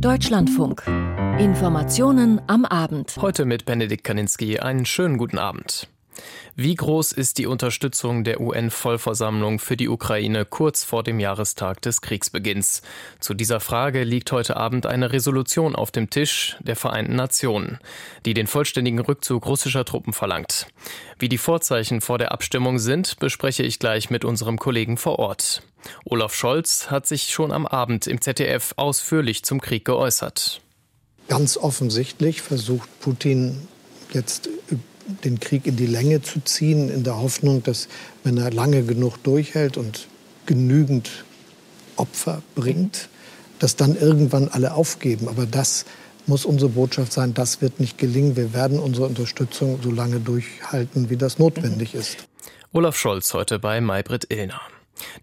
Deutschlandfunk. Informationen am Abend. Heute mit Benedikt Kaninski. Einen schönen guten Abend. Wie groß ist die Unterstützung der UN-Vollversammlung für die Ukraine kurz vor dem Jahrestag des Kriegsbeginns? Zu dieser Frage liegt heute Abend eine Resolution auf dem Tisch der Vereinten Nationen, die den vollständigen Rückzug russischer Truppen verlangt. Wie die Vorzeichen vor der Abstimmung sind, bespreche ich gleich mit unserem Kollegen vor Ort. Olaf Scholz hat sich schon am Abend im ZDF ausführlich zum Krieg geäußert. Ganz offensichtlich versucht Putin jetzt den Krieg in die Länge zu ziehen, in der Hoffnung, dass wenn er lange genug durchhält und genügend Opfer bringt, dass dann irgendwann alle aufgeben. Aber das muss unsere Botschaft sein, das wird nicht gelingen. Wir werden unsere Unterstützung so lange durchhalten, wie das notwendig ist. Olaf Scholz heute bei Maybrit Illner.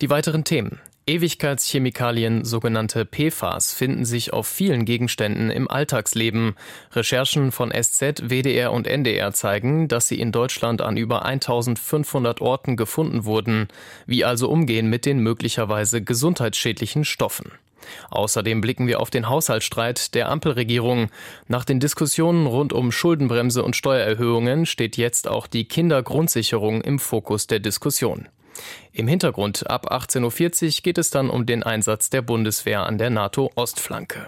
Die weiteren Themen. Ewigkeitschemikalien, sogenannte PFAS, finden sich auf vielen Gegenständen im Alltagsleben. Recherchen von SZ, WDR und NDR zeigen, dass sie in Deutschland an über 1500 Orten gefunden wurden. Wie also umgehen mit den möglicherweise gesundheitsschädlichen Stoffen? Außerdem blicken wir auf den Haushaltsstreit der Ampelregierung. Nach den Diskussionen rund um Schuldenbremse und Steuererhöhungen steht jetzt auch die Kindergrundsicherung im Fokus der Diskussion. Im Hintergrund ab 18.40 Uhr geht es dann um den Einsatz der Bundeswehr an der NATO-Ostflanke.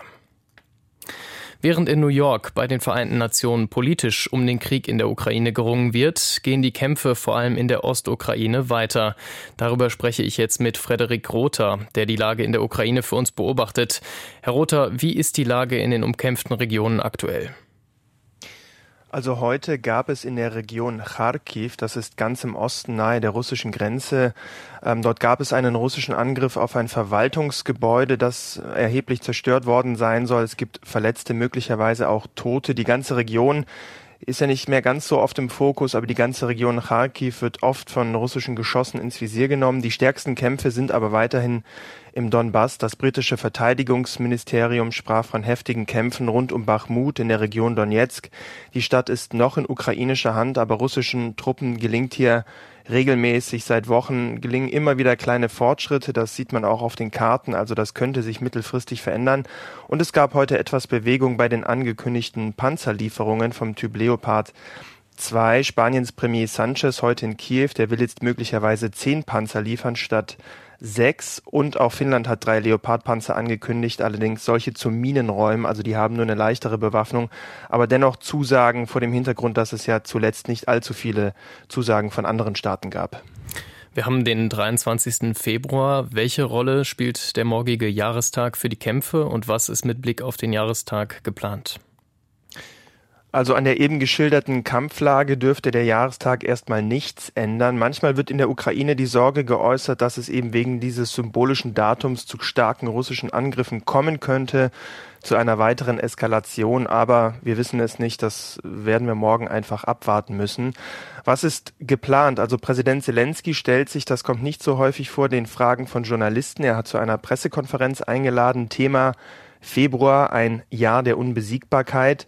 Während in New York bei den Vereinten Nationen politisch um den Krieg in der Ukraine gerungen wird, gehen die Kämpfe vor allem in der Ostukraine weiter. Darüber spreche ich jetzt mit Frederik Rother, der die Lage in der Ukraine für uns beobachtet. Herr Rother, wie ist die Lage in den umkämpften Regionen aktuell? Also heute gab es in der Region Kharkiv, das ist ganz im Osten nahe der russischen Grenze, ähm, dort gab es einen russischen Angriff auf ein Verwaltungsgebäude, das erheblich zerstört worden sein soll. Es gibt Verletzte, möglicherweise auch Tote. Die ganze Region ist ja nicht mehr ganz so oft im Fokus, aber die ganze Region Kharkiv wird oft von russischen Geschossen ins Visier genommen. Die stärksten Kämpfe sind aber weiterhin im Donbass. Das britische Verteidigungsministerium sprach von heftigen Kämpfen rund um Bachmut in der Region Donetsk. Die Stadt ist noch in ukrainischer Hand, aber russischen Truppen gelingt hier regelmäßig seit Wochen gelingen immer wieder kleine Fortschritte. Das sieht man auch auf den Karten. Also das könnte sich mittelfristig verändern. Und es gab heute etwas Bewegung bei den angekündigten Panzerlieferungen vom Typ Leopard. 2. Spaniens Premier Sanchez heute in Kiew, der will jetzt möglicherweise zehn Panzer liefern statt sechs und auch Finnland hat drei Leopardpanzer angekündigt, allerdings solche zu Minenräumen, also die haben nur eine leichtere Bewaffnung, aber dennoch Zusagen vor dem Hintergrund, dass es ja zuletzt nicht allzu viele Zusagen von anderen Staaten gab. Wir haben den 23. Februar. Welche Rolle spielt der morgige Jahrestag für die Kämpfe und was ist mit Blick auf den Jahrestag geplant? Also an der eben geschilderten Kampflage dürfte der Jahrestag erstmal nichts ändern. Manchmal wird in der Ukraine die Sorge geäußert, dass es eben wegen dieses symbolischen Datums zu starken russischen Angriffen kommen könnte, zu einer weiteren Eskalation. Aber wir wissen es nicht. Das werden wir morgen einfach abwarten müssen. Was ist geplant? Also Präsident Zelensky stellt sich, das kommt nicht so häufig vor, den Fragen von Journalisten. Er hat zu einer Pressekonferenz eingeladen. Thema Februar ein Jahr der Unbesiegbarkeit.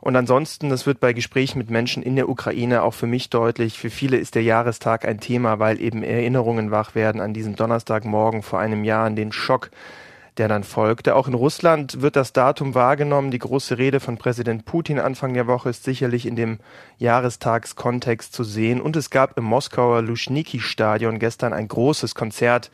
Und ansonsten, das wird bei Gesprächen mit Menschen in der Ukraine auch für mich deutlich, für viele ist der Jahrestag ein Thema, weil eben Erinnerungen wach werden an diesen Donnerstagmorgen vor einem Jahr, an den Schock, der dann folgte. Auch in Russland wird das Datum wahrgenommen. Die große Rede von Präsident Putin Anfang der Woche ist sicherlich in dem Jahrestagskontext zu sehen. Und es gab im Moskauer Luschniki-Stadion gestern ein großes Konzert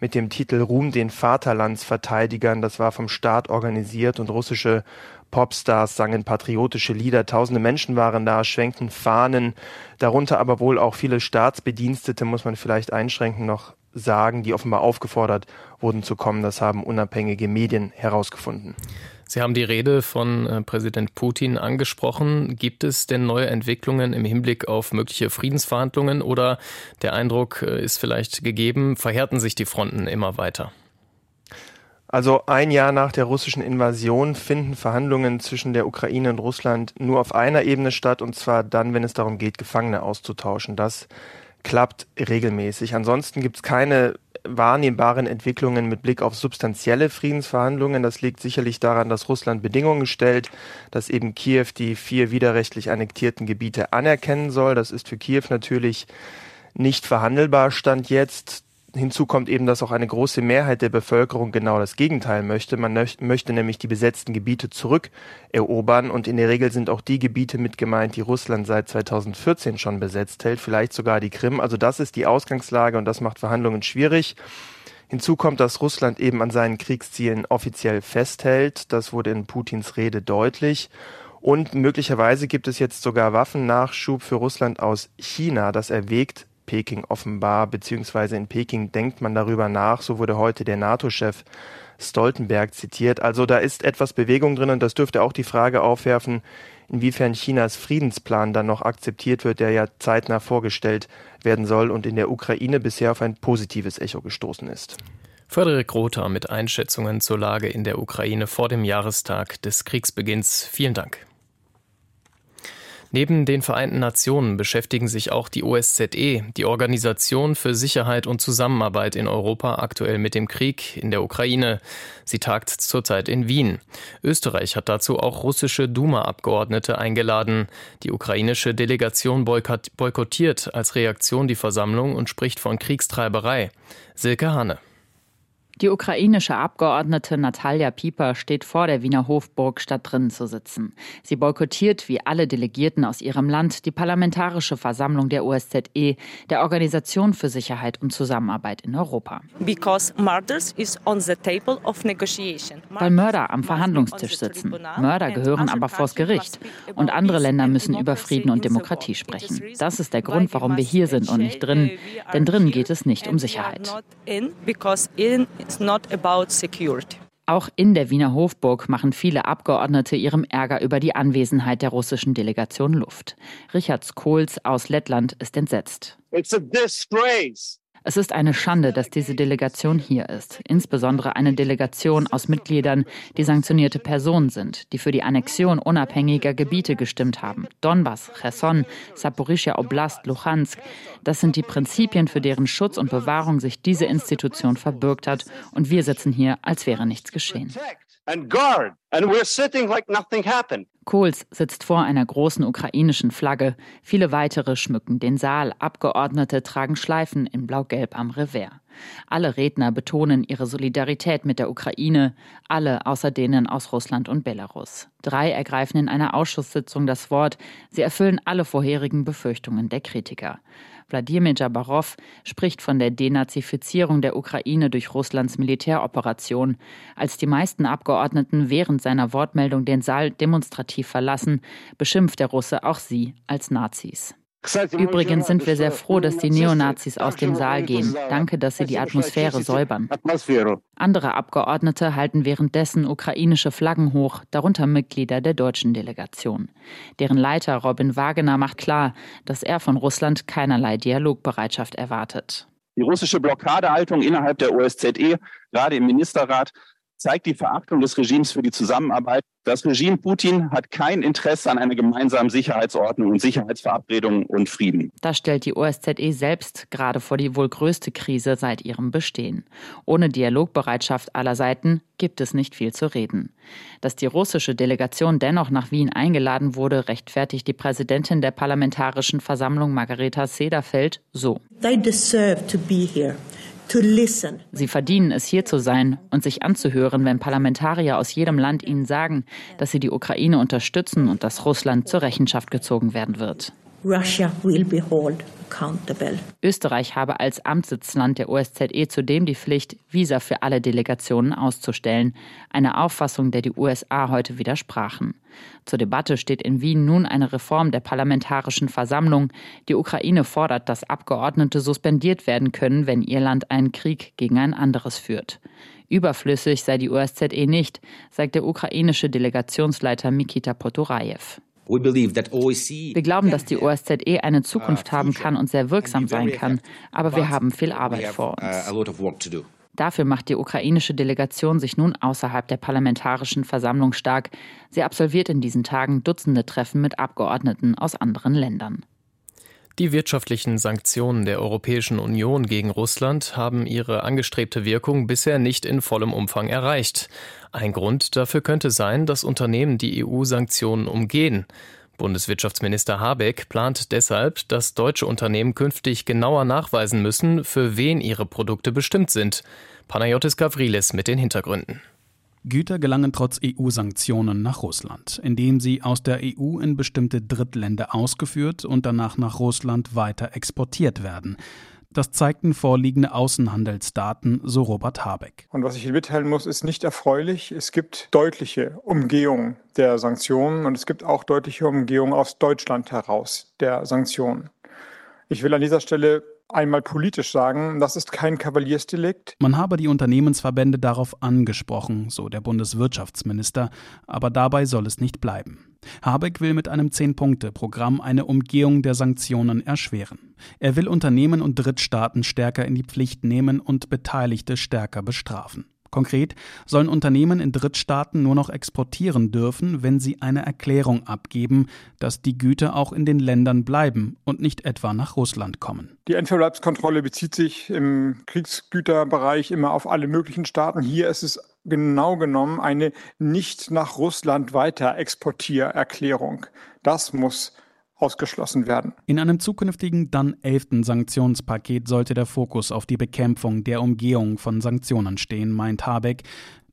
mit dem Titel Ruhm den Vaterlandsverteidigern. Das war vom Staat organisiert und russische Popstars sangen patriotische Lieder, tausende Menschen waren da, schwenkten Fahnen, darunter aber wohl auch viele Staatsbedienstete, muss man vielleicht einschränken noch sagen, die offenbar aufgefordert wurden zu kommen. Das haben unabhängige Medien herausgefunden. Sie haben die Rede von äh, Präsident Putin angesprochen. Gibt es denn neue Entwicklungen im Hinblick auf mögliche Friedensverhandlungen oder der Eindruck äh, ist vielleicht gegeben, verhärten sich die Fronten immer weiter? Also ein Jahr nach der russischen Invasion finden Verhandlungen zwischen der Ukraine und Russland nur auf einer Ebene statt, und zwar dann, wenn es darum geht, Gefangene auszutauschen. Das klappt regelmäßig. Ansonsten gibt es keine wahrnehmbaren Entwicklungen mit Blick auf substanzielle Friedensverhandlungen. Das liegt sicherlich daran, dass Russland Bedingungen stellt, dass eben Kiew die vier widerrechtlich annektierten Gebiete anerkennen soll. Das ist für Kiew natürlich nicht verhandelbar, stand jetzt. Hinzu kommt eben, dass auch eine große Mehrheit der Bevölkerung genau das Gegenteil möchte. Man möchte nämlich die besetzten Gebiete zurückerobern und in der Regel sind auch die Gebiete mit gemeint, die Russland seit 2014 schon besetzt hält, vielleicht sogar die Krim. Also das ist die Ausgangslage und das macht Verhandlungen schwierig. Hinzu kommt, dass Russland eben an seinen Kriegszielen offiziell festhält. Das wurde in Putins Rede deutlich. Und möglicherweise gibt es jetzt sogar Waffennachschub für Russland aus China. Das erwägt Peking offenbar, beziehungsweise in Peking denkt man darüber nach. So wurde heute der NATO-Chef Stoltenberg zitiert. Also da ist etwas Bewegung drin und das dürfte auch die Frage aufwerfen, inwiefern Chinas Friedensplan dann noch akzeptiert wird, der ja zeitnah vorgestellt werden soll und in der Ukraine bisher auf ein positives Echo gestoßen ist. Frederik Rother mit Einschätzungen zur Lage in der Ukraine vor dem Jahrestag des Kriegsbeginns. Vielen Dank. Neben den Vereinten Nationen beschäftigen sich auch die OSZE, die Organisation für Sicherheit und Zusammenarbeit in Europa, aktuell mit dem Krieg in der Ukraine. Sie tagt zurzeit in Wien. Österreich hat dazu auch russische Duma-Abgeordnete eingeladen. Die ukrainische Delegation boykottiert als Reaktion die Versammlung und spricht von Kriegstreiberei. Silke Hanne. Die ukrainische Abgeordnete Natalia Pieper steht vor der Wiener Hofburg, statt drinnen zu sitzen. Sie boykottiert wie alle Delegierten aus ihrem Land die Parlamentarische Versammlung der OSZE, der Organisation für Sicherheit und Zusammenarbeit in Europa. Weil Mörder am Verhandlungstisch sitzen. Mörder gehören aber vors Gericht. Und andere Länder müssen über Frieden und Demokratie sprechen. Das ist der Grund, warum wir hier sind und nicht drin. Denn drinnen geht es nicht um Sicherheit. It's not about security. Auch in der Wiener Hofburg machen viele Abgeordnete ihrem Ärger über die Anwesenheit der russischen Delegation Luft. Richard Kohls aus Lettland ist entsetzt. It's a disgrace. Es ist eine Schande, dass diese Delegation hier ist, insbesondere eine Delegation aus Mitgliedern, die sanktionierte Personen sind, die für die Annexion unabhängiger Gebiete gestimmt haben. Donbass, Cherson, Saporischia Oblast, Luhansk. Das sind die Prinzipien, für deren Schutz und Bewahrung sich diese Institution verbürgt hat. Und wir sitzen hier, als wäre nichts geschehen and guard, like. Kohls sitzt vor einer großen ukrainischen Flagge. Viele weitere schmücken den Saal. Abgeordnete tragen Schleifen in Blau-Gelb am Revers. Alle Redner betonen ihre Solidarität mit der Ukraine, alle außer denen aus Russland und Belarus. Drei ergreifen in einer Ausschusssitzung das Wort. Sie erfüllen alle vorherigen Befürchtungen der Kritiker. Wladimir Jabarov spricht von der Denazifizierung der Ukraine durch Russlands Militäroperation. Als die meisten Abgeordneten während seiner Wortmeldung den Saal demonstrativ verlassen, beschimpft der Russe auch sie als Nazis. Übrigens sind wir sehr froh, dass die Neonazis aus dem Saal gehen. Danke, dass sie die Atmosphäre säubern. Andere Abgeordnete halten währenddessen ukrainische Flaggen hoch, darunter Mitglieder der deutschen Delegation. Deren Leiter Robin Wagener macht klar, dass er von Russland keinerlei Dialogbereitschaft erwartet. Die russische Blockadehaltung innerhalb der OSZE, gerade im Ministerrat, zeigt die Verachtung des Regimes für die Zusammenarbeit. Das Regime Putin hat kein Interesse an einer gemeinsamen Sicherheitsordnung und Sicherheitsverabredungen und Frieden. Das stellt die OSZE selbst gerade vor die wohl größte Krise seit ihrem Bestehen. Ohne Dialogbereitschaft aller Seiten gibt es nicht viel zu reden. Dass die russische Delegation dennoch nach Wien eingeladen wurde, rechtfertigt die Präsidentin der Parlamentarischen Versammlung Margareta Sederfeld so. They deserve to be here. Sie verdienen es, hier zu sein und sich anzuhören, wenn Parlamentarier aus jedem Land ihnen sagen, dass sie die Ukraine unterstützen und dass Russland zur Rechenschaft gezogen werden wird. Russia will be held accountable. Österreich habe als Amtssitzland der OSZE zudem die Pflicht, Visa für alle Delegationen auszustellen, eine Auffassung, der die USA heute widersprachen. Zur Debatte steht in Wien nun eine Reform der Parlamentarischen Versammlung. Die Ukraine fordert, dass Abgeordnete suspendiert werden können, wenn ihr Land einen Krieg gegen ein anderes führt. Überflüssig sei die OSZE nicht, sagt der ukrainische Delegationsleiter Mikita Potorajew. Wir glauben, dass die OSZE eine Zukunft haben kann und sehr wirksam sein kann, aber wir haben viel Arbeit vor uns. Dafür macht die ukrainische Delegation sich nun außerhalb der Parlamentarischen Versammlung stark. Sie absolviert in diesen Tagen Dutzende Treffen mit Abgeordneten aus anderen Ländern. Die wirtschaftlichen Sanktionen der Europäischen Union gegen Russland haben ihre angestrebte Wirkung bisher nicht in vollem Umfang erreicht. Ein Grund dafür könnte sein, dass Unternehmen die EU-Sanktionen umgehen. Bundeswirtschaftsminister Habeck plant deshalb, dass deutsche Unternehmen künftig genauer nachweisen müssen, für wen ihre Produkte bestimmt sind. Panayotis Gavrilis mit den Hintergründen. Güter gelangen trotz EU-Sanktionen nach Russland, indem sie aus der EU in bestimmte Drittländer ausgeführt und danach nach Russland weiter exportiert werden. Das zeigten vorliegende Außenhandelsdaten, so Robert Habeck. Und was ich hier mitteilen muss, ist nicht erfreulich. Es gibt deutliche Umgehungen der Sanktionen und es gibt auch deutliche Umgehungen aus Deutschland heraus der Sanktionen. Ich will an dieser Stelle einmal politisch sagen, das ist kein Kavaliersdelikt. Man habe die Unternehmensverbände darauf angesprochen, so der Bundeswirtschaftsminister, aber dabei soll es nicht bleiben. Habeck will mit einem Zehn-Punkte-Programm eine Umgehung der Sanktionen erschweren. Er will Unternehmen und Drittstaaten stärker in die Pflicht nehmen und Beteiligte stärker bestrafen. Konkret sollen Unternehmen in Drittstaaten nur noch exportieren dürfen, wenn sie eine Erklärung abgeben, dass die Güter auch in den Ländern bleiben und nicht etwa nach Russland kommen. Die Endverbleibskontrolle bezieht sich im Kriegsgüterbereich immer auf alle möglichen Staaten. Hier ist es genau genommen eine nicht nach Russland weiter Exportiererklärung. Das muss ausgeschlossen werden. In einem zukünftigen dann elften Sanktionspaket sollte der Fokus auf die Bekämpfung der Umgehung von Sanktionen stehen, meint Habeck.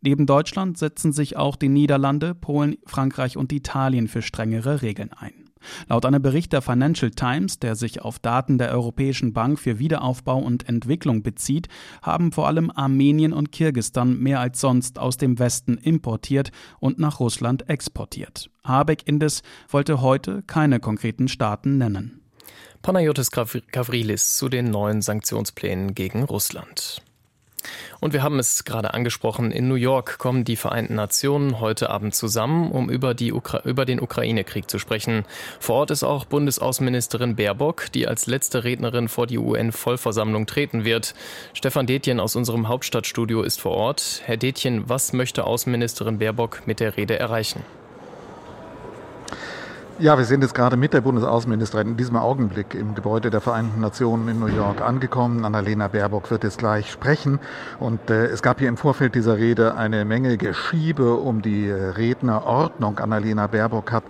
Neben Deutschland setzen sich auch die Niederlande, Polen, Frankreich und Italien für strengere Regeln ein. Laut einem Bericht der Financial Times, der sich auf Daten der Europäischen Bank für Wiederaufbau und Entwicklung bezieht, haben vor allem Armenien und Kirgistan mehr als sonst aus dem Westen importiert und nach Russland exportiert. Habeck indes wollte heute keine konkreten Staaten nennen. Panayotis Gavrilis zu den neuen Sanktionsplänen gegen Russland. Und wir haben es gerade angesprochen, in New York kommen die Vereinten Nationen heute Abend zusammen, um über, die Ukra über den Ukraine-Krieg zu sprechen. Vor Ort ist auch Bundesaußenministerin Baerbock, die als letzte Rednerin vor die UN-Vollversammlung treten wird. Stefan Detjen aus unserem Hauptstadtstudio ist vor Ort. Herr Detjen, was möchte Außenministerin Baerbock mit der Rede erreichen? Ja, wir sind jetzt gerade mit der Bundesaußenministerin in diesem Augenblick im Gebäude der Vereinten Nationen in New York angekommen. Annalena Baerbock wird jetzt gleich sprechen. Und äh, es gab hier im Vorfeld dieser Rede eine Menge Geschiebe um die Rednerordnung. Annalena Baerbock hat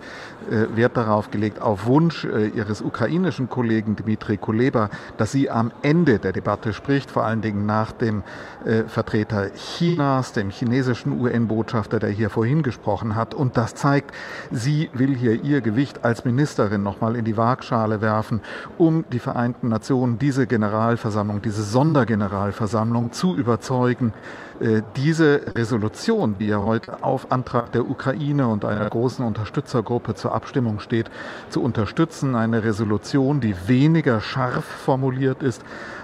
äh, Wert darauf gelegt, auf Wunsch äh, ihres ukrainischen Kollegen Dmitri Kuleba, dass sie am Ende der Debatte spricht, vor allen Dingen nach dem äh, Vertreter Chinas, dem chinesischen UN-Botschafter, der hier vorhin gesprochen hat. Und das zeigt, sie will hier ihr Gewicht als Ministerin nochmal in die Waagschale werfen, um die Vereinten Nationen, diese Generalversammlung, diese Sondergeneralversammlung zu überzeugen, äh, diese Resolution, die ja heute auf Antrag der Ukraine und einer großen Unterstützergruppe zur Abstimmung steht, zu unterstützen. Eine Resolution, die weniger scharf formuliert ist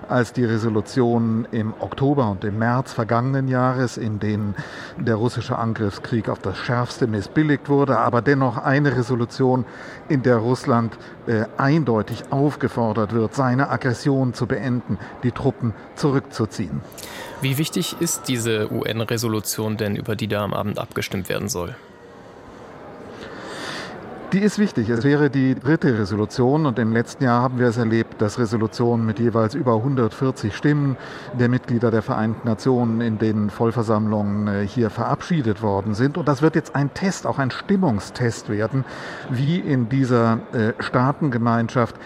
als die Resolution im Oktober und im März vergangenen Jahres, in denen der russische Angriffskrieg auf das schärfste missbilligt wurde, aber dennoch eine Resolution, in der Russland äh, eindeutig aufgefordert wird, seine Aggression zu beenden, die Truppen zurückzuziehen. Wie wichtig ist diese UN-Resolution denn, über die da am Abend abgestimmt werden soll? Die ist wichtig. Es wäre die dritte Resolution und im letzten Jahr haben wir es erlebt, dass Resolutionen mit jeweils über 140 Stimmen der Mitglieder der Vereinten Nationen in den Vollversammlungen äh, hier verabschiedet worden sind. Und das wird jetzt ein Test, auch ein Stimmungstest werden, wie in dieser äh, Staatengemeinschaft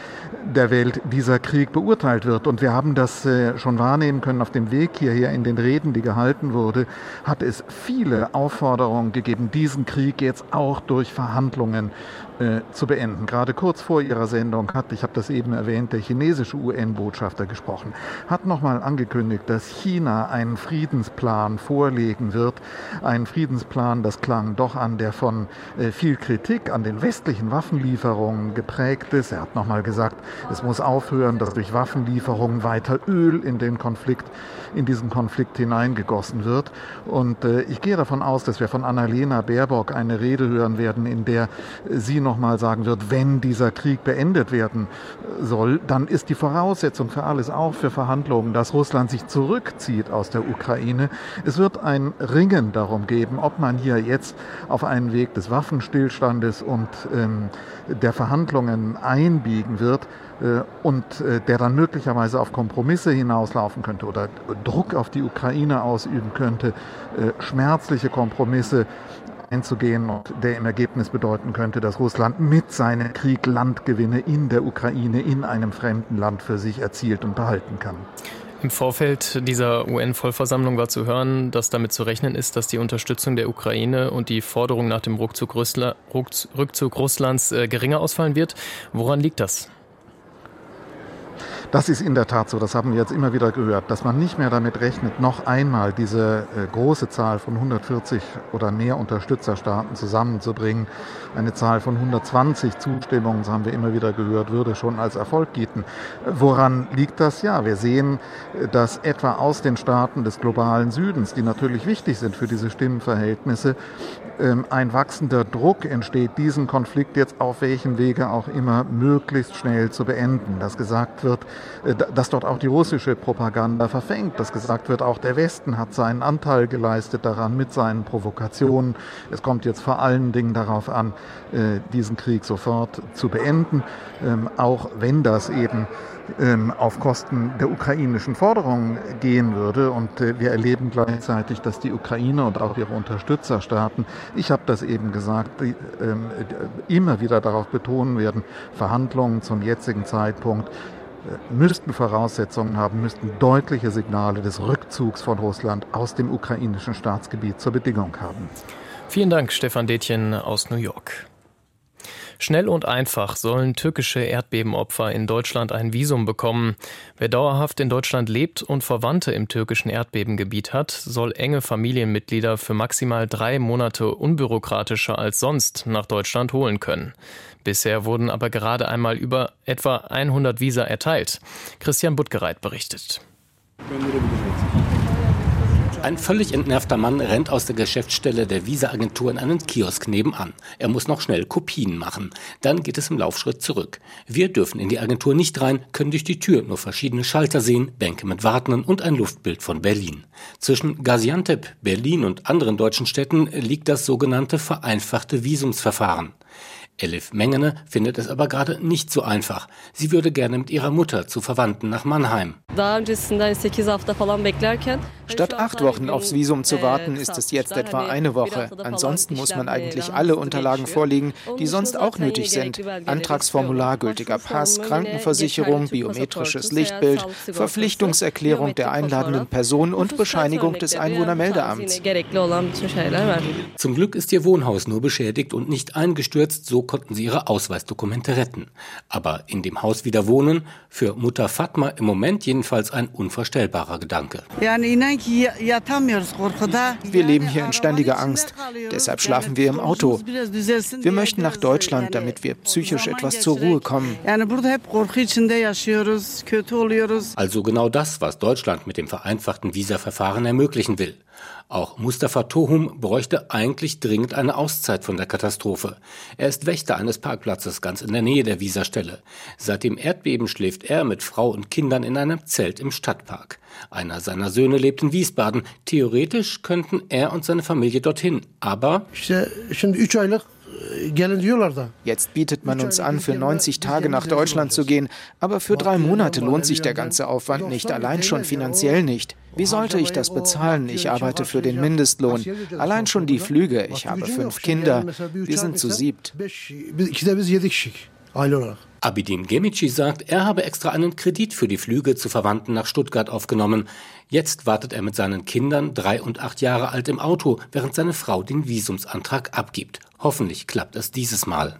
der Welt dieser Krieg beurteilt wird. Und wir haben das äh, schon wahrnehmen können auf dem Weg hierher in den Reden, die gehalten wurde, hat es viele Aufforderungen gegeben, diesen Krieg jetzt auch durch Verhandlungen äh, zu beenden. Gerade kurz vor ihrer Sendung hat, ich habe das eben erwähnt, der chinesische UN-Botschafter gesprochen, hat nochmal angekündigt, dass China einen Friedensplan vorlegen wird. Einen Friedensplan, das klang doch an, der von äh, viel Kritik an den westlichen Waffenlieferungen geprägt ist. Er hat nochmal gesagt, es muss aufhören, dass durch Waffenlieferungen weiter Öl in den Konflikt, in diesen Konflikt hineingegossen wird. Und äh, ich gehe davon aus, dass wir von Annalena Baerbock eine Rede hören werden, in der sie nochmal sagen wird, wenn dieser Krieg beendet werden soll, dann ist die Voraussetzung für alles, auch für Verhandlungen, dass Russland sich zurückzieht aus der Ukraine. Es wird ein Ringen darum geben, ob man hier jetzt auf einen Weg des Waffenstillstandes und ähm, der Verhandlungen einbiegen wird äh, und äh, der dann möglicherweise auf Kompromisse hinauslaufen könnte oder Druck auf die Ukraine ausüben könnte, äh, schmerzliche Kompromisse einzugehen und der im Ergebnis bedeuten könnte, dass Russland mit seinem Krieg Landgewinne in der Ukraine in einem fremden Land für sich erzielt und behalten kann. Im Vorfeld dieser UN-Vollversammlung war zu hören, dass damit zu rechnen ist, dass die Unterstützung der Ukraine und die Forderung nach dem Rückzug, Russlands äh, geringer ausfallen wird. Woran liegt das? Das ist in der Tat so, das haben wir jetzt immer wieder gehört, dass man nicht mehr damit rechnet, noch einmal diese äh, große Zahl von 140 oder mehr Unterstützerstaaten zusammenzubringen. Eine Zahl von 120 Zustimmungen, das haben wir immer wieder gehört, würde schon als Erfolg gieten. Woran liegt das? Ja, wir sehen, äh, dass etwa aus den Staaten des globalen Südens, die natürlich wichtig sind für diese Stimmenverhältnisse, ähm, ein wachsender Druck entsteht, diesen Konflikt jetzt auf welchem Wege auch immer möglichst schnell zu beenden. Dass gesagt wird, äh, dass dort auch die russische Propaganda verfängt, dass gesagt wird, auch der Westen hat seinen Anteil geleistet daran mit seinen Provokationen. Es kommt jetzt vor allen Dingen darauf an, äh, diesen Krieg sofort zu beenden, ähm, auch wenn das eben ähm, auf Kosten der ukrainischen Forderungen gehen würde. Und äh, wir erleben gleichzeitig, dass die Ukraine und auch ihre Unterstützerstaaten, ich habe das eben gesagt, ähm, immer wieder darauf betonen werden, Verhandlungen zum jetzigen Zeitpunkt äh, müssten Voraussetzungen haben, müssten deutliche Signale des Rückzugs von Russland aus dem ukrainischen Staatsgebiet zur Bedingung haben. Vielen Dank, Stefan Detjen aus New York. Schnell und einfach sollen türkische Erdbebenopfer in Deutschland ein Visum bekommen. Wer dauerhaft in Deutschland lebt und Verwandte im türkischen Erdbebengebiet hat, soll enge Familienmitglieder für maximal drei Monate unbürokratischer als sonst nach Deutschland holen können. Bisher wurden aber gerade einmal über etwa 100 Visa erteilt. Christian Buttgereit berichtet. Ein völlig entnervter Mann rennt aus der Geschäftsstelle der Visa-Agentur in einen Kiosk nebenan. Er muss noch schnell Kopien machen. Dann geht es im Laufschritt zurück. Wir dürfen in die Agentur nicht rein, können durch die Tür nur verschiedene Schalter sehen, Bänke mit Wartenden und ein Luftbild von Berlin. Zwischen Gaziantep, Berlin und anderen deutschen Städten liegt das sogenannte vereinfachte Visumsverfahren. Elif Mengene findet es aber gerade nicht so einfach. Sie würde gerne mit ihrer Mutter zu Verwandten nach Mannheim. Statt acht Wochen aufs Visum zu warten, ist es jetzt etwa eine Woche. Ansonsten muss man eigentlich alle Unterlagen vorlegen, die sonst auch nötig sind. Antragsformular, gültiger Pass, Krankenversicherung, biometrisches Lichtbild, Verpflichtungserklärung der einladenden Person und Bescheinigung des Einwohnermeldeamts. Zum Glück ist ihr Wohnhaus nur beschädigt und nicht eingestürzt, so konnten sie ihre Ausweisdokumente retten. Aber in dem Haus wieder wohnen, für Mutter Fatma im Moment jedenfalls ein unvorstellbarer Gedanke. Wir leben hier in ständiger Angst. Deshalb schlafen wir im Auto. Wir möchten nach Deutschland, damit wir psychisch etwas zur Ruhe kommen. Also genau das, was Deutschland mit dem vereinfachten Visaverfahren ermöglichen will. Auch Mustafa Tohum bräuchte eigentlich dringend eine Auszeit von der Katastrophe. Er ist Wächter eines Parkplatzes ganz in der Nähe der Wieserstelle. Seit dem Erdbeben schläft er mit Frau und Kindern in einem Zelt im Stadtpark. Einer seiner Söhne lebt in Wiesbaden. Theoretisch könnten er und seine Familie dorthin, aber Jetzt bietet man uns an, für 90 Tage nach Deutschland zu gehen, aber für drei Monate lohnt sich der ganze Aufwand nicht, allein schon finanziell nicht. Wie sollte ich das bezahlen? Ich arbeite für den Mindestlohn. Allein schon die Flüge. Ich habe fünf Kinder. Wir sind zu siebt. Abidin Gemici sagt, er habe extra einen Kredit für die Flüge zu Verwandten nach Stuttgart aufgenommen. Jetzt wartet er mit seinen Kindern, drei und acht Jahre alt, im Auto, während seine Frau den Visumsantrag abgibt. Hoffentlich klappt es dieses Mal.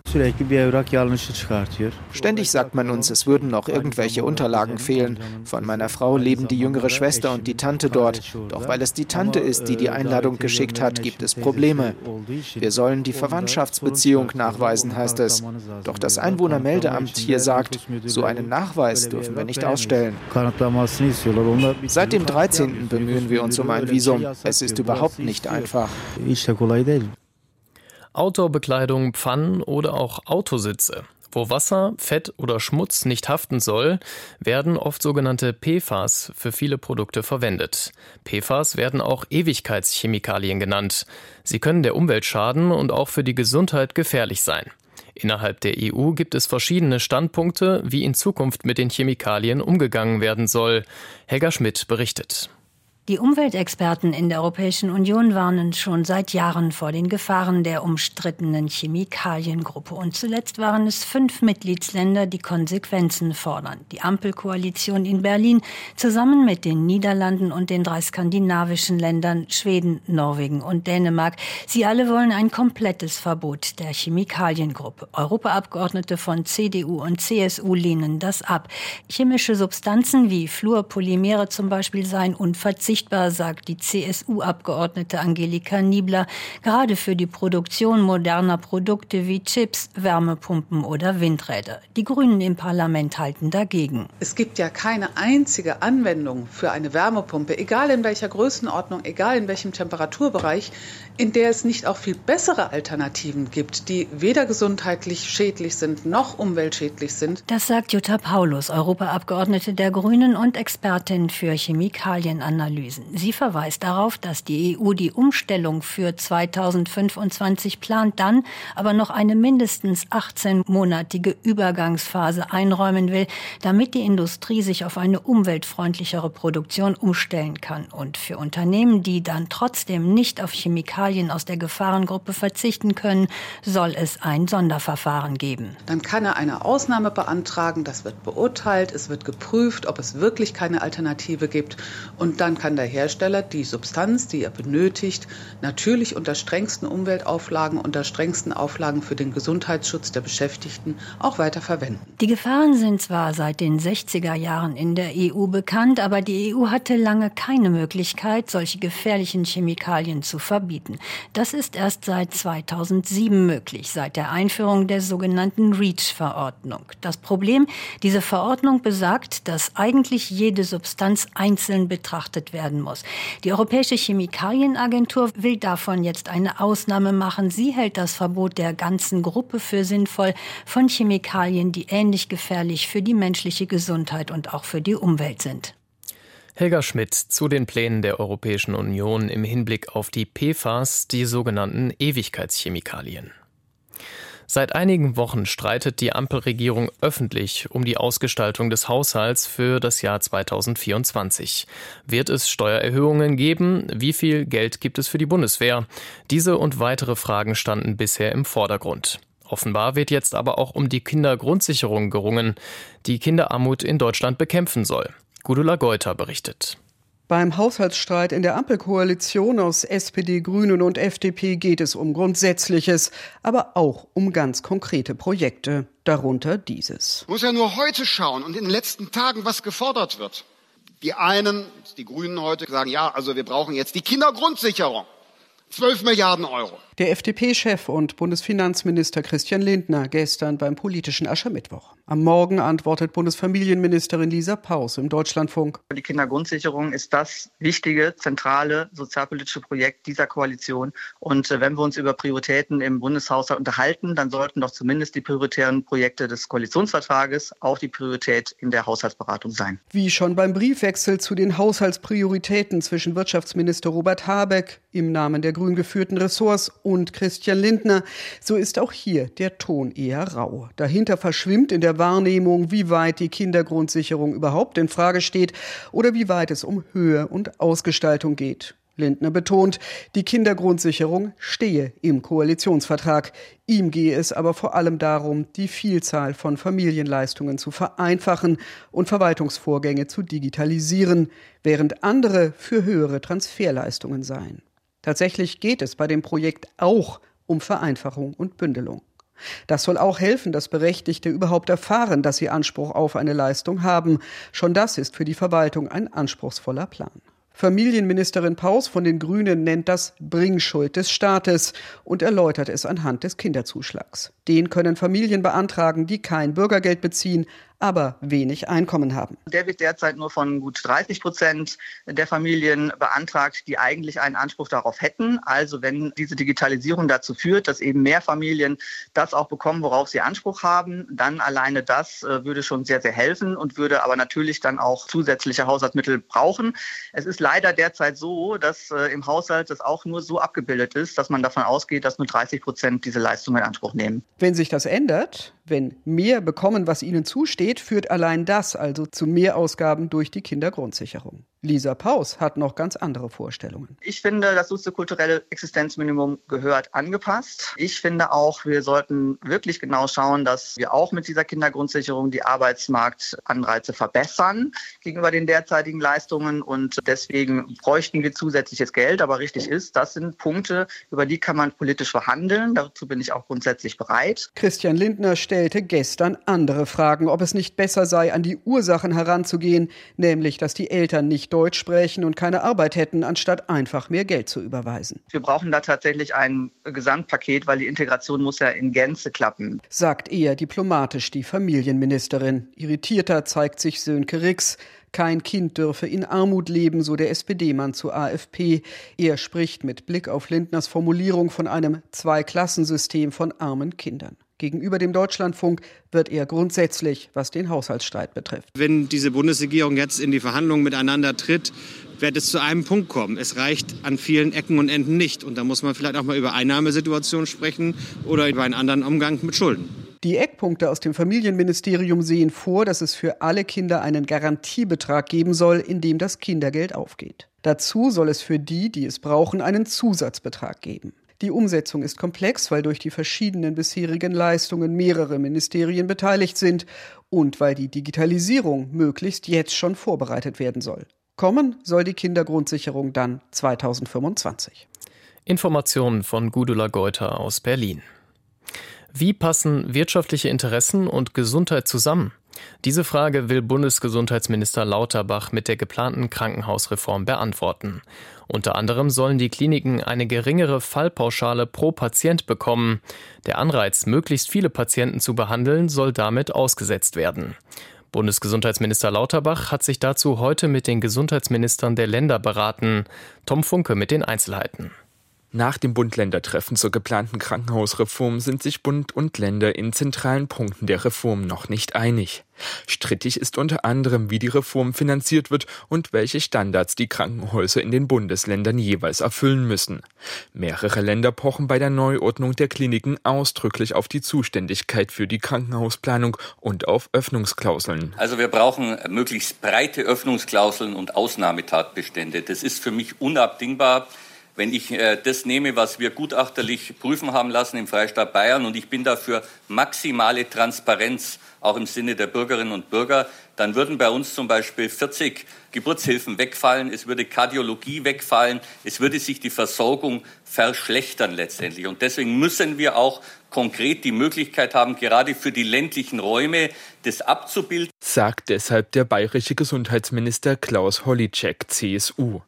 Ständig sagt man uns, es würden noch irgendwelche Unterlagen fehlen. Von meiner Frau leben die jüngere Schwester und die Tante dort. Doch weil es die Tante ist, die die Einladung geschickt hat, gibt es Probleme. Wir sollen die Verwandtschaftsbeziehung nachweisen, heißt es. Doch das Einwohnermeldeamt hier sagt, so einen Nachweis dürfen wir nicht ausstellen. Seit dem 13. bemühen wir uns um ein Visum. Es ist überhaupt nicht einfach. Outdoor-Bekleidung, Pfannen oder auch Autositze. Wo Wasser, Fett oder Schmutz nicht haften soll, werden oft sogenannte PFAS für viele Produkte verwendet. PFAS werden auch Ewigkeitschemikalien genannt. Sie können der Umwelt schaden und auch für die Gesundheit gefährlich sein. Innerhalb der EU gibt es verschiedene Standpunkte, wie in Zukunft mit den Chemikalien umgegangen werden soll. Helga Schmidt berichtet. Die Umweltexperten in der Europäischen Union warnen schon seit Jahren vor den Gefahren der umstrittenen Chemikaliengruppe. Und zuletzt waren es fünf Mitgliedsländer, die Konsequenzen fordern. Die Ampelkoalition in Berlin zusammen mit den Niederlanden und den drei skandinavischen Ländern Schweden, Norwegen und Dänemark. Sie alle wollen ein komplettes Verbot der Chemikaliengruppe. Europaabgeordnete von CDU und CSU lehnen das ab. Chemische Substanzen wie Fluorpolymere zum Beispiel seien unverzichtbar sichtbar, sagt die CSU-Abgeordnete Angelika Niebler, gerade für die Produktion moderner Produkte wie Chips, Wärmepumpen oder Windräder. Die Grünen im Parlament halten dagegen. Es gibt ja keine einzige Anwendung für eine Wärmepumpe, egal in welcher Größenordnung, egal in welchem Temperaturbereich, in der es nicht auch viel bessere Alternativen gibt, die weder gesundheitlich schädlich sind noch umweltschädlich sind. Das sagt Jutta Paulus, Europaabgeordnete der Grünen und Expertin für Chemikalienanalyse. Analysen. Sie verweist darauf, dass die EU die Umstellung für 2025 plant, dann aber noch eine mindestens 18-monatige Übergangsphase einräumen will, damit die Industrie sich auf eine umweltfreundlichere Produktion umstellen kann. Und für Unternehmen, die dann trotzdem nicht auf Chemikalien aus der Gefahrengruppe verzichten können, soll es ein Sonderverfahren geben. Dann kann er eine Ausnahme beantragen, das wird beurteilt, es wird geprüft, ob es wirklich keine Alternative gibt und dann kann der Hersteller die Substanz, die er benötigt, natürlich unter strengsten Umweltauflagen, unter strengsten Auflagen für den Gesundheitsschutz der Beschäftigten auch weiter verwenden. Die Gefahren sind zwar seit den 60er Jahren in der EU bekannt, aber die EU hatte lange keine Möglichkeit, solche gefährlichen Chemikalien zu verbieten. Das ist erst seit 2007 möglich, seit der Einführung der sogenannten REACH-Verordnung. Das Problem, diese Verordnung besagt, dass eigentlich jede Substanz einzeln betrachtet werden werden muss. Die Europäische Chemikalienagentur will davon jetzt eine Ausnahme machen. Sie hält das Verbot der ganzen Gruppe für sinnvoll von Chemikalien, die ähnlich gefährlich für die menschliche Gesundheit und auch für die Umwelt sind. Helga Schmidt zu den Plänen der Europäischen Union im Hinblick auf die PFAS, die sogenannten Ewigkeitschemikalien. Seit einigen Wochen streitet die Ampelregierung öffentlich um die Ausgestaltung des Haushalts für das Jahr 2024. Wird es Steuererhöhungen geben? Wie viel Geld gibt es für die Bundeswehr? Diese und weitere Fragen standen bisher im Vordergrund. Offenbar wird jetzt aber auch um die Kindergrundsicherung gerungen, die Kinderarmut in Deutschland bekämpfen soll. Gudula Geuter berichtet. Beim Haushaltsstreit in der Ampelkoalition aus SPD, Grünen und FDP geht es um Grundsätzliches, aber auch um ganz konkrete Projekte, darunter dieses. Man muss ja nur heute schauen und in den letzten Tagen, was gefordert wird. Die einen, die Grünen heute, sagen, ja, also wir brauchen jetzt die Kindergrundsicherung. 12 Milliarden Euro. Der FDP-Chef und Bundesfinanzminister Christian Lindner gestern beim politischen Aschermittwoch. Am Morgen antwortet Bundesfamilienministerin Lisa Paus im Deutschlandfunk. Die Kindergrundsicherung ist das wichtige, zentrale sozialpolitische Projekt dieser Koalition. Und äh, wenn wir uns über Prioritäten im Bundeshaushalt unterhalten, dann sollten doch zumindest die prioritären Projekte des Koalitionsvertrages auch die Priorität in der Haushaltsberatung sein. Wie schon beim Briefwechsel zu den Haushaltsprioritäten zwischen Wirtschaftsminister Robert Habeck im Namen der grün geführten Ressorts und Christian Lindner, so ist auch hier der Ton eher rau. Dahinter verschwimmt in der Wahrnehmung, wie weit die Kindergrundsicherung überhaupt in Frage steht oder wie weit es um Höhe und Ausgestaltung geht. Lindner betont, die Kindergrundsicherung stehe im Koalitionsvertrag. Ihm gehe es aber vor allem darum, die Vielzahl von Familienleistungen zu vereinfachen und Verwaltungsvorgänge zu digitalisieren, während andere für höhere Transferleistungen seien. Tatsächlich geht es bei dem Projekt auch um Vereinfachung und Bündelung. Das soll auch helfen, dass Berechtigte überhaupt erfahren, dass sie Anspruch auf eine Leistung haben. Schon das ist für die Verwaltung ein anspruchsvoller Plan. Familienministerin Paus von den Grünen nennt das Bringschuld des Staates und erläutert es anhand des Kinderzuschlags. Den können Familien beantragen, die kein Bürgergeld beziehen, aber wenig Einkommen haben. Der wird derzeit nur von gut 30 Prozent der Familien beantragt, die eigentlich einen Anspruch darauf hätten. Also wenn diese Digitalisierung dazu führt, dass eben mehr Familien das auch bekommen, worauf sie Anspruch haben, dann alleine das äh, würde schon sehr, sehr helfen und würde aber natürlich dann auch zusätzliche Haushaltsmittel brauchen. Es ist leider derzeit so, dass äh, im Haushalt das auch nur so abgebildet ist, dass man davon ausgeht, dass nur 30 Prozent diese Leistung in Anspruch nehmen. Wenn sich das ändert, wenn mehr bekommen, was ihnen zusteht, führt allein das also zu Mehrausgaben durch die Kindergrundsicherung. Lisa Paus hat noch ganz andere Vorstellungen. Ich finde, das soziokulturelle Existenzminimum gehört angepasst. Ich finde auch, wir sollten wirklich genau schauen, dass wir auch mit dieser Kindergrundsicherung die Arbeitsmarktanreize verbessern gegenüber den derzeitigen Leistungen. Und deswegen bräuchten wir zusätzliches Geld. Aber richtig ist, das sind Punkte, über die kann man politisch verhandeln. Dazu bin ich auch grundsätzlich bereit. Christian Lindner stellte gestern andere Fragen, ob es nicht besser sei, an die Ursachen heranzugehen, nämlich dass die Eltern nicht Deutsch sprechen und keine Arbeit hätten, anstatt einfach mehr Geld zu überweisen. Wir brauchen da tatsächlich ein Gesamtpaket, weil die Integration muss ja in Gänze klappen. Sagt eher diplomatisch die Familienministerin. Irritierter zeigt sich Sönke Rix. Kein Kind dürfe in Armut leben, so der SPD-Mann zur AfP. Er spricht mit Blick auf Lindners Formulierung von einem Zweiklassensystem von armen Kindern. Gegenüber dem Deutschlandfunk wird er grundsätzlich, was den Haushaltsstreit betrifft. Wenn diese Bundesregierung jetzt in die Verhandlungen miteinander tritt, wird es zu einem Punkt kommen. Es reicht an vielen Ecken und Enden nicht. Und da muss man vielleicht auch mal über Einnahmesituationen sprechen oder über einen anderen Umgang mit Schulden. Die Eckpunkte aus dem Familienministerium sehen vor, dass es für alle Kinder einen Garantiebetrag geben soll, in dem das Kindergeld aufgeht. Dazu soll es für die, die es brauchen, einen Zusatzbetrag geben. Die Umsetzung ist komplex, weil durch die verschiedenen bisherigen Leistungen mehrere Ministerien beteiligt sind und weil die Digitalisierung möglichst jetzt schon vorbereitet werden soll. Kommen soll die Kindergrundsicherung dann 2025. Informationen von Gudula Geuter aus Berlin. Wie passen wirtschaftliche Interessen und Gesundheit zusammen? Diese Frage will Bundesgesundheitsminister Lauterbach mit der geplanten Krankenhausreform beantworten. Unter anderem sollen die Kliniken eine geringere Fallpauschale pro Patient bekommen. Der Anreiz, möglichst viele Patienten zu behandeln, soll damit ausgesetzt werden. Bundesgesundheitsminister Lauterbach hat sich dazu heute mit den Gesundheitsministern der Länder beraten. Tom Funke mit den Einzelheiten. Nach dem Bund-Länder-Treffen zur geplanten Krankenhausreform sind sich Bund und Länder in zentralen Punkten der Reform noch nicht einig. Strittig ist unter anderem, wie die Reform finanziert wird und welche Standards die Krankenhäuser in den Bundesländern jeweils erfüllen müssen. Mehrere Länder pochen bei der Neuordnung der Kliniken ausdrücklich auf die Zuständigkeit für die Krankenhausplanung und auf Öffnungsklauseln. Also wir brauchen möglichst breite Öffnungsklauseln und Ausnahmetatbestände. Das ist für mich unabdingbar wenn ich äh, das nehme, was wir gutachterlich prüfen haben lassen im Freistaat Bayern, und ich bin dafür maximale Transparenz, auch im Sinne der Bürgerinnen und Bürger, dann würden bei uns zum Beispiel 40 Geburtshilfen wegfallen, es würde Kardiologie wegfallen, es würde sich die Versorgung verschlechtern letztendlich. Und deswegen müssen wir auch konkret die Möglichkeit haben, gerade für die ländlichen Räume das abzubilden. Sagt deshalb der bayerische Gesundheitsminister Klaus Hollitschek, CSU.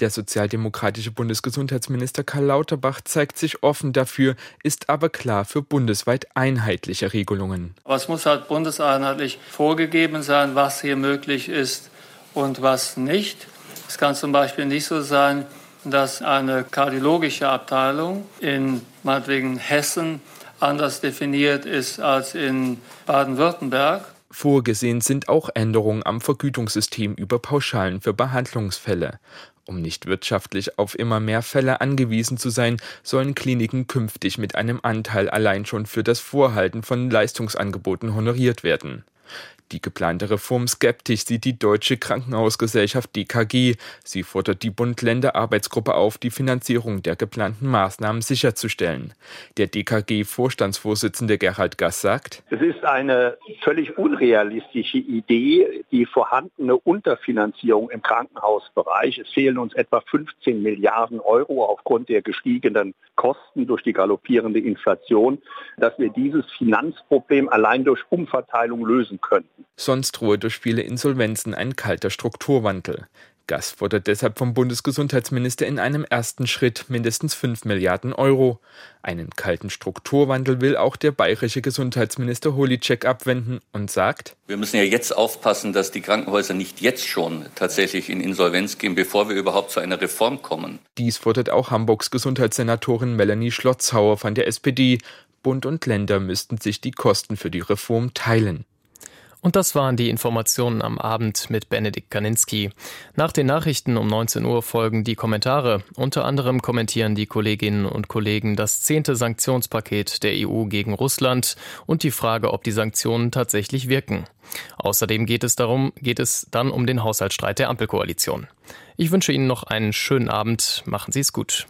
Der sozialdemokratische Bundesgesundheitsminister Karl Lauterbach zeigt sich offen dafür, ist aber klar für bundesweit einheitliche Regelungen. Was muss halt bundeseinheitlich vorgegeben sein, was hier möglich ist und was nicht. Es kann zum Beispiel nicht so sein, dass eine kardiologische Abteilung in meinetwegen Hessen anders definiert ist als in Baden-Württemberg. Vorgesehen sind auch Änderungen am Vergütungssystem über Pauschalen für Behandlungsfälle. Um nicht wirtschaftlich auf immer mehr Fälle angewiesen zu sein, sollen Kliniken künftig mit einem Anteil allein schon für das Vorhalten von Leistungsangeboten honoriert werden. Die geplante Reform skeptisch sieht die Deutsche Krankenhausgesellschaft DKG. Sie fordert die Bund-Länder-Arbeitsgruppe auf, die Finanzierung der geplanten Maßnahmen sicherzustellen. Der DKG-Vorstandsvorsitzende Gerhard Gass sagt, Es ist eine völlig unrealistische Idee, die vorhandene Unterfinanzierung im Krankenhausbereich. Es fehlen uns etwa 15 Milliarden Euro aufgrund der gestiegenen Kosten durch die galoppierende Inflation, dass wir dieses Finanzproblem allein durch Umverteilung lösen können. Sonst drohe durch viele Insolvenzen ein kalter Strukturwandel. Gass fordert deshalb vom Bundesgesundheitsminister in einem ersten Schritt mindestens 5 Milliarden Euro. Einen kalten Strukturwandel will auch der bayerische Gesundheitsminister Holitschek abwenden und sagt, wir müssen ja jetzt aufpassen, dass die Krankenhäuser nicht jetzt schon tatsächlich in Insolvenz gehen, bevor wir überhaupt zu einer Reform kommen. Dies fordert auch Hamburgs Gesundheitssenatorin Melanie Schlotzhauer von der SPD. Bund und Länder müssten sich die Kosten für die Reform teilen. Und das waren die Informationen am Abend mit Benedikt Kaninski. Nach den Nachrichten um 19 Uhr folgen die Kommentare. Unter anderem kommentieren die Kolleginnen und Kollegen das zehnte Sanktionspaket der EU gegen Russland und die Frage, ob die Sanktionen tatsächlich wirken. Außerdem geht es darum, geht es dann um den Haushaltsstreit der Ampelkoalition. Ich wünsche Ihnen noch einen schönen Abend. Machen Sie es gut.